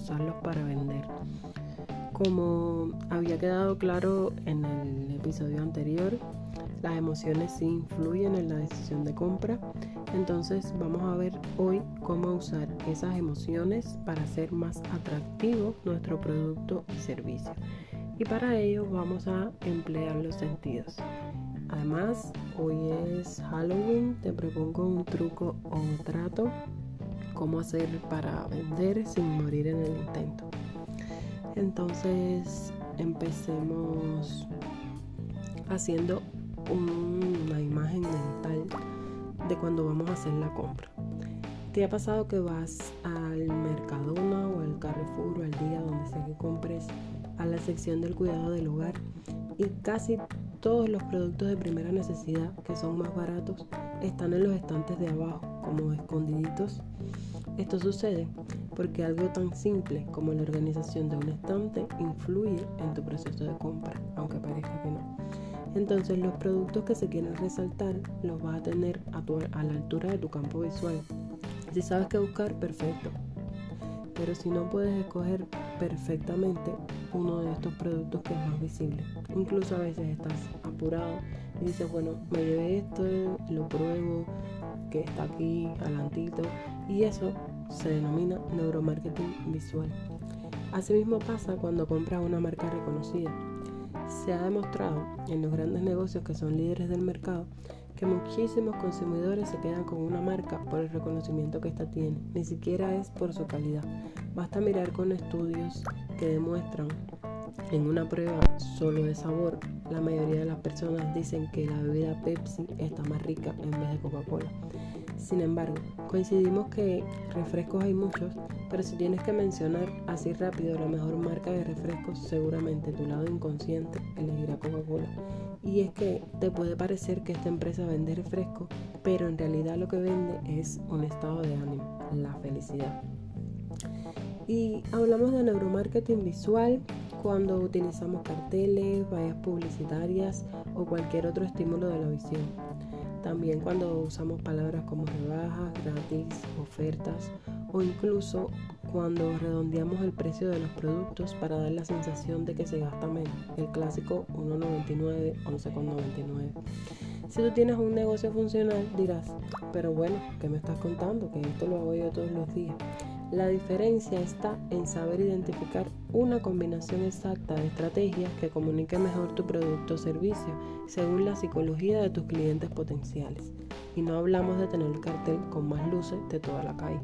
usarlos para vender. Como había quedado claro en el episodio anterior, las emociones sí influyen en la decisión de compra. Entonces vamos a ver hoy cómo usar esas emociones para hacer más atractivo nuestro producto y servicio. Y para ello vamos a emplear los sentidos. Además, hoy es Halloween, te propongo un truco o un trato, cómo hacer para vender sin morir en el intento. Entonces, empecemos haciendo una imagen mental de cuando vamos a hacer la compra. ¿Te ha pasado que vas al Mercadona o al Carrefour o al día donde sea que compres a la sección del cuidado del hogar y casi todos los productos de primera necesidad que son más baratos están en los estantes de abajo como escondiditos. Esto sucede porque algo tan simple como la organización de un estante influye en tu proceso de compra, aunque parezca que no. Entonces los productos que se quieren resaltar los vas a tener a, a la altura de tu campo visual. Si sabes qué buscar, perfecto. Pero si no puedes escoger perfectamente uno de estos productos que es más visible. Incluso a veces estás apurado y dices, bueno, me llevé esto, lo pruebo, que está aquí alantito. Y eso se denomina neuromarketing visual. Asimismo pasa cuando compras una marca reconocida. Se ha demostrado en los grandes negocios que son líderes del mercado que muchísimos consumidores se quedan con una marca por el reconocimiento que ésta tiene, ni siquiera es por su calidad. Basta mirar con estudios que demuestran en una prueba solo de sabor, la mayoría de las personas dicen que la bebida Pepsi está más rica en vez de Coca-Cola. Sin embargo, coincidimos que refrescos hay muchos, pero si tienes que mencionar así rápido la mejor marca de refrescos, seguramente tu lado inconsciente elegirá Coca-Cola. Y es que te puede parecer que esta empresa vende refrescos, pero en realidad lo que vende es un estado de ánimo, la felicidad. Y hablamos de neuromarketing visual cuando utilizamos carteles, vallas publicitarias o cualquier otro estímulo de la visión. También cuando usamos palabras como rebajas, gratis, ofertas o incluso cuando redondeamos el precio de los productos para dar la sensación de que se gasta menos. El clásico 1.99, 11.99. Si tú tienes un negocio funcional dirás, pero bueno, ¿qué me estás contando? Que esto lo hago yo todos los días. La diferencia está en saber identificar una combinación exacta de estrategias que comunique mejor tu producto o servicio según la psicología de tus clientes potenciales. Y no hablamos de tener el cartel con más luces de toda la calle.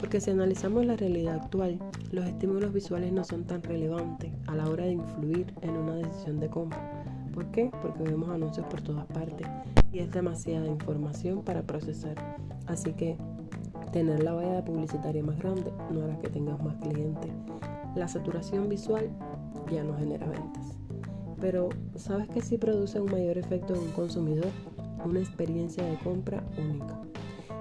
Porque si analizamos la realidad actual, los estímulos visuales no son tan relevantes a la hora de influir en una decisión de compra. ¿Por qué? Porque vemos anuncios por todas partes y es demasiada información para procesar. Así que Tener la valla publicitaria más grande no hará que tengas más clientes. La saturación visual ya no genera ventas. Pero ¿sabes que sí produce un mayor efecto en un consumidor? Una experiencia de compra única.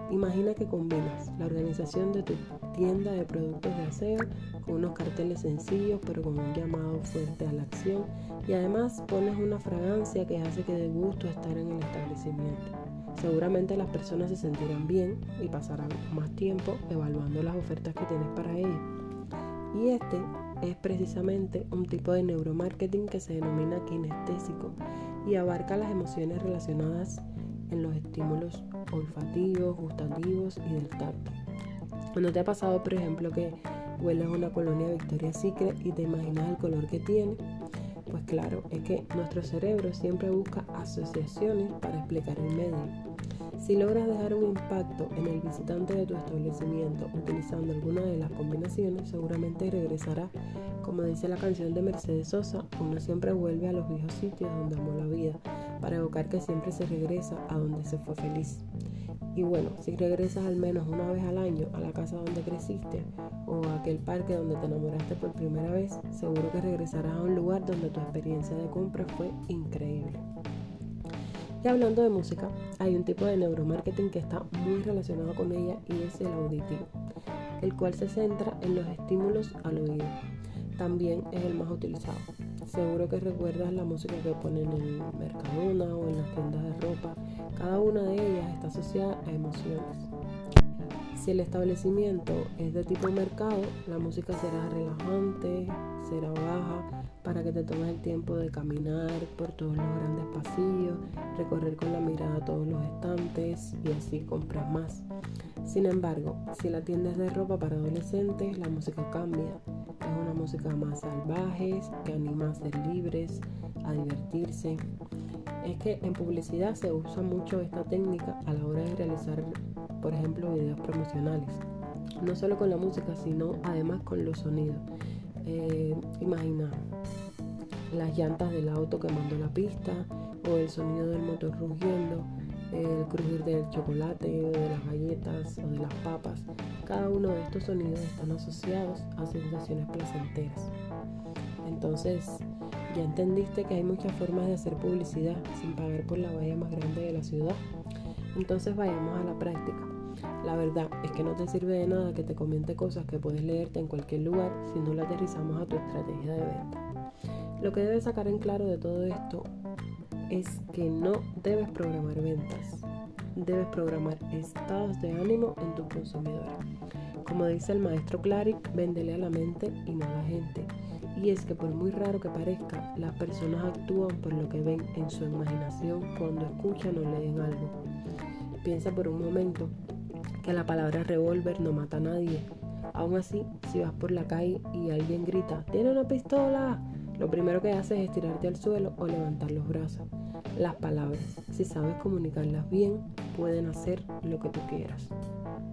Imagina que combinas la organización de tu tienda de productos de aseo con unos carteles sencillos pero con un llamado fuerte a la acción y además pones una fragancia que hace que dé gusto estar en el establecimiento. Seguramente las personas se sentirán bien y pasarán más tiempo evaluando las ofertas que tienes para ellos. Y este es precisamente un tipo de neuromarketing que se denomina kinestésico y abarca las emociones relacionadas en los estímulos olfativos, gustativos y del tacto. ¿No te ha pasado, por ejemplo, que hueles una colonia Victoria's Secret y te imaginas el color que tiene? Pues claro, es que nuestro cerebro siempre busca asociaciones para explicar el medio. Si logras dejar un impacto en el visitante de tu establecimiento utilizando alguna de las combinaciones, seguramente regresará. Como dice la canción de Mercedes Sosa, uno siempre vuelve a los viejos sitios donde amó la vida, para evocar que siempre se regresa a donde se fue feliz. Y bueno, si regresas al menos una vez al año a la casa donde creciste o a aquel parque donde te enamoraste por primera vez, seguro que regresarás a un lugar donde tu experiencia de compra fue increíble. Hablando de música, hay un tipo de neuromarketing que está muy relacionado con ella y es el auditivo, el cual se centra en los estímulos al oído. También es el más utilizado. Seguro que recuerdas la música que ponen en Mercadona o en las tiendas de ropa. Cada una de ellas está asociada a emociones. Si el establecimiento es de tipo mercado, la música será relajante, será baja, para que te tomes el tiempo de caminar por todos los grandes pasillos, recorrer con la mirada todos los estantes y así compras más. Sin embargo, si la tienda es de ropa para adolescentes, la música cambia. Es una música más salvaje, que anima a ser libres, a divertirse. Es que en publicidad se usa mucho esta técnica a la hora de realizar, por ejemplo, videos promocionales. No solo con la música, sino además con los sonidos. Eh, imagina las llantas del auto quemando la pista o el sonido del motor rugiendo, el crujir del chocolate o de las galletas o de las papas. Cada uno de estos sonidos están asociados a sensaciones placenteras. Entonces, ya entendiste que hay muchas formas de hacer publicidad sin pagar por la valla más grande de la ciudad. Entonces vayamos a la práctica. La verdad es que no te sirve de nada que te comente cosas que puedes leerte en cualquier lugar si no lo aterrizamos a tu estrategia de venta. Lo que debes sacar en claro de todo esto es que no debes programar ventas, debes programar estados de ánimo en tus consumidores. Como dice el maestro Clarick, véndele a la mente y no a la gente. Y es que por muy raro que parezca, las personas actúan por lo que ven en su imaginación cuando escuchan o leen algo. Piensa por un momento que la palabra revólver no mata a nadie. Aún así, si vas por la calle y alguien grita, ¡Tiene una pistola! Lo primero que haces es tirarte al suelo o levantar los brazos. Las palabras, si sabes comunicarlas bien, pueden hacer lo que tú quieras.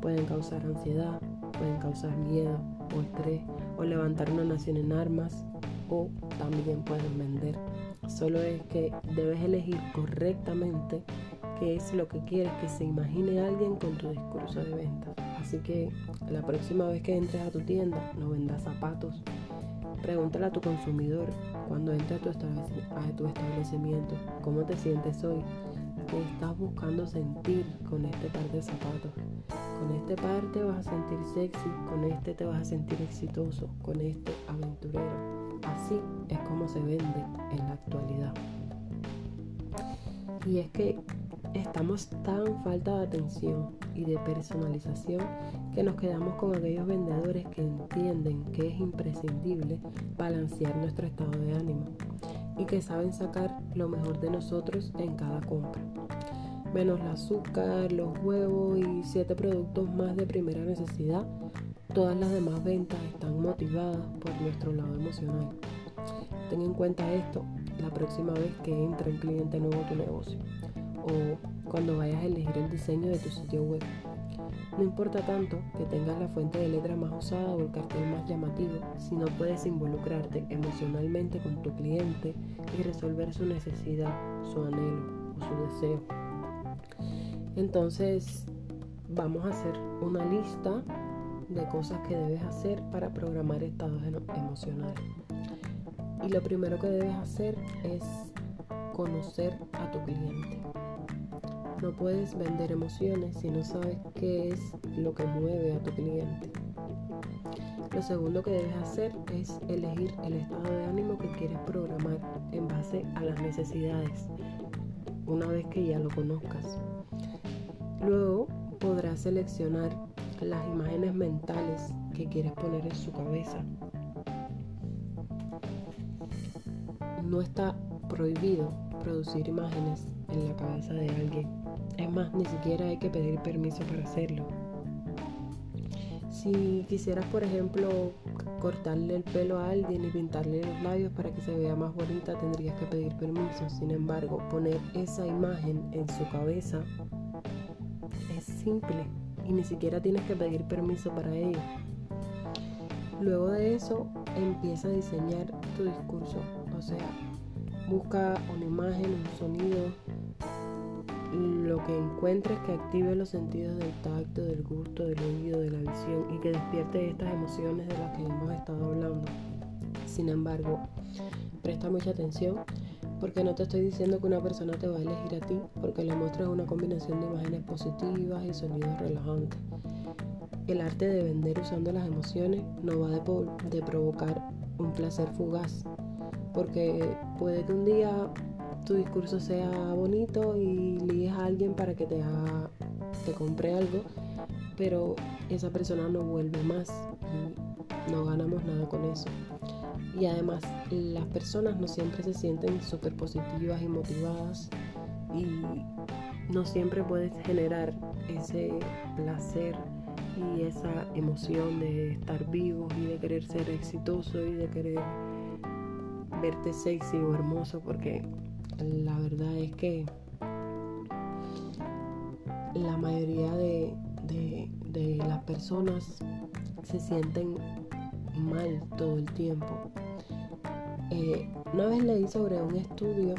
Pueden causar ansiedad, pueden causar miedo o estrés, o levantar una nación en armas, o también pueden vender. Solo es que debes elegir correctamente qué es lo que quieres que se imagine alguien con tu discurso de venta. Así que la próxima vez que entres a tu tienda, no vendas zapatos. Pregúntale a tu consumidor cuando entre a tu, a tu establecimiento cómo te sientes hoy, qué estás buscando sentir con este par de zapatos. Con este par te vas a sentir sexy, con este te vas a sentir exitoso, con este aventurero. Así es como se vende en la actualidad. Y es que estamos tan falta de atención y de personalización que nos quedamos con aquellos vendedores que entienden que es imprescindible balancear nuestro estado de ánimo y que saben sacar lo mejor de nosotros en cada compra. Menos el azúcar, los huevos y siete productos más de primera necesidad, todas las demás ventas están motivadas por nuestro lado emocional. Ten en cuenta esto la próxima vez que entre un cliente nuevo a tu negocio o cuando vayas a elegir el diseño de tu sitio web. No importa tanto que tengas la fuente de letra más usada o el cartel más llamativo, si no puedes involucrarte emocionalmente con tu cliente y resolver su necesidad, su anhelo o su deseo. Entonces, vamos a hacer una lista de cosas que debes hacer para programar estados emocionales. Y lo primero que debes hacer es conocer a tu cliente. No puedes vender emociones si no sabes qué es lo que mueve a tu cliente. Lo segundo que debes hacer es elegir el estado de ánimo que quieres programar en base a las necesidades, una vez que ya lo conozcas. Luego podrás seleccionar las imágenes mentales que quieres poner en su cabeza. No está prohibido producir imágenes en la cabeza de alguien es más, ni siquiera hay que pedir permiso para hacerlo. Si quisieras, por ejemplo, cortarle el pelo a alguien y pintarle los labios para que se vea más bonita, tendrías que pedir permiso. Sin embargo, poner esa imagen en su cabeza es simple y ni siquiera tienes que pedir permiso para ello. Luego de eso, empieza a diseñar tu discurso. O sea, busca una imagen, un sonido, lo que encuentres que active los sentidos del tacto, del gusto, del oído, de la visión y que despierte estas emociones de las que hemos estado hablando. Sin embargo, presta mucha atención porque no te estoy diciendo que una persona te va a elegir a ti porque le muestras una combinación de imágenes positivas y sonidos relajantes. El arte de vender usando las emociones no va de, de provocar un placer fugaz porque puede que un día tu discurso sea bonito y ligues a alguien para que te, te compre algo, pero esa persona no vuelve más y no ganamos nada con eso. Y además las personas no siempre se sienten súper positivas y motivadas y no siempre puedes generar ese placer y esa emoción de estar vivo y de querer ser exitoso y de querer verte sexy o hermoso porque la verdad es que la mayoría de, las personas se sienten mal todo el tiempo. Eh, una vez leí sobre un estudio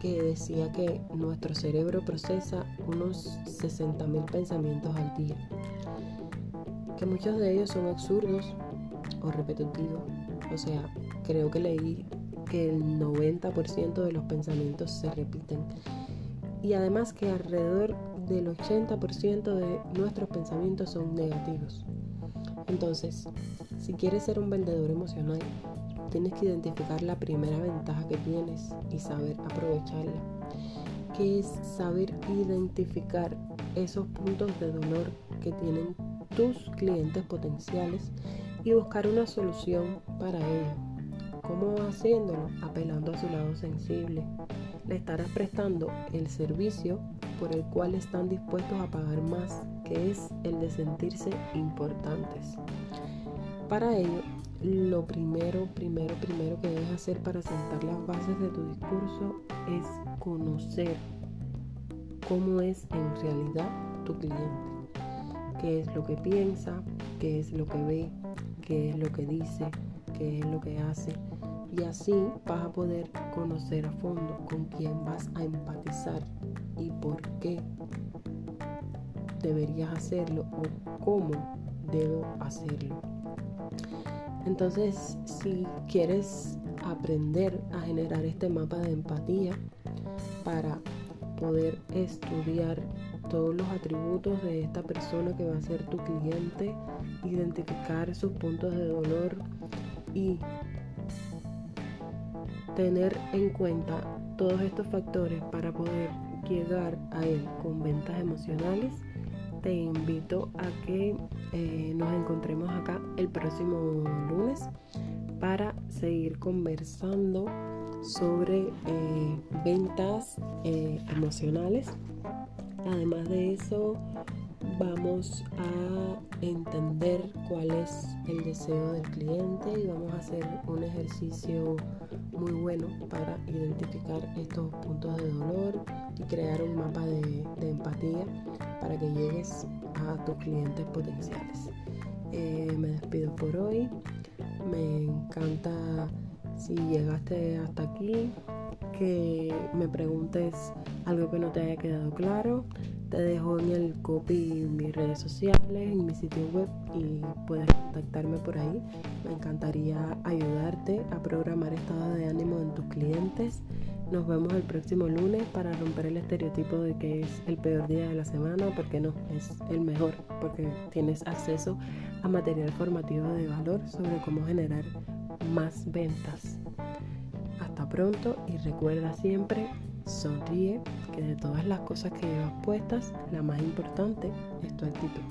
que decía que nuestro cerebro procesa unos 60.000 pensamientos al día, que muchos de ellos son absurdos o repetitivos. O sea, creo que leí que el 90% de los pensamientos se repiten y además que alrededor del 80% de nuestros pensamientos son negativos. Entonces, si quieres ser un vendedor emocional, tienes que identificar la primera ventaja que tienes y saber aprovecharla, que es saber identificar esos puntos de dolor que tienen tus clientes potenciales y buscar una solución para ello. ¿Cómo haciéndolo? Apelando a su lado sensible. Le estarás prestando el servicio por el cual están dispuestos a pagar más, que es el de sentirse importantes. Para ello, lo primero, primero, primero que debes hacer para sentar las bases de tu discurso es conocer cómo es en realidad tu cliente, qué es lo que piensa, qué es lo que ve, qué es lo que dice, qué es lo que hace. Y así vas a poder conocer a fondo con quién vas a empatizar y por qué deberías hacerlo o cómo debo hacerlo. Entonces, si quieres aprender a generar este mapa de empatía para poder estudiar todos los atributos de esta persona que va a ser tu cliente, identificar sus puntos de dolor y tener en cuenta todos estos factores para poder llegar a él con ventas emocionales, te invito a que eh, nos encontremos acá el próximo lunes para seguir conversando sobre eh, ventas eh, emocionales. Además de eso, vamos a entender cuál es el deseo del cliente y vamos a hacer un ejercicio muy bueno para identificar estos puntos de dolor y crear un mapa de, empatía para que llegues a tus clientes potenciales. Eh, me despido por hoy. Me encanta si llegaste hasta aquí que me preguntes algo que no te haya quedado claro. Te dejo en el copy mis redes sociales, en mi sitio web y puedes contactarme por ahí. Me encantaría ayudarte a programar estado de ánimo en tus clientes. Nos vemos el próximo lunes para romper el estereotipo de que es el peor día de la semana, porque no, es el mejor, porque tienes acceso a material formativo de valor sobre cómo generar más ventas. Hasta pronto y recuerda siempre Sonríe, que de todas las cosas que llevas puestas, la más importante es tu actitud.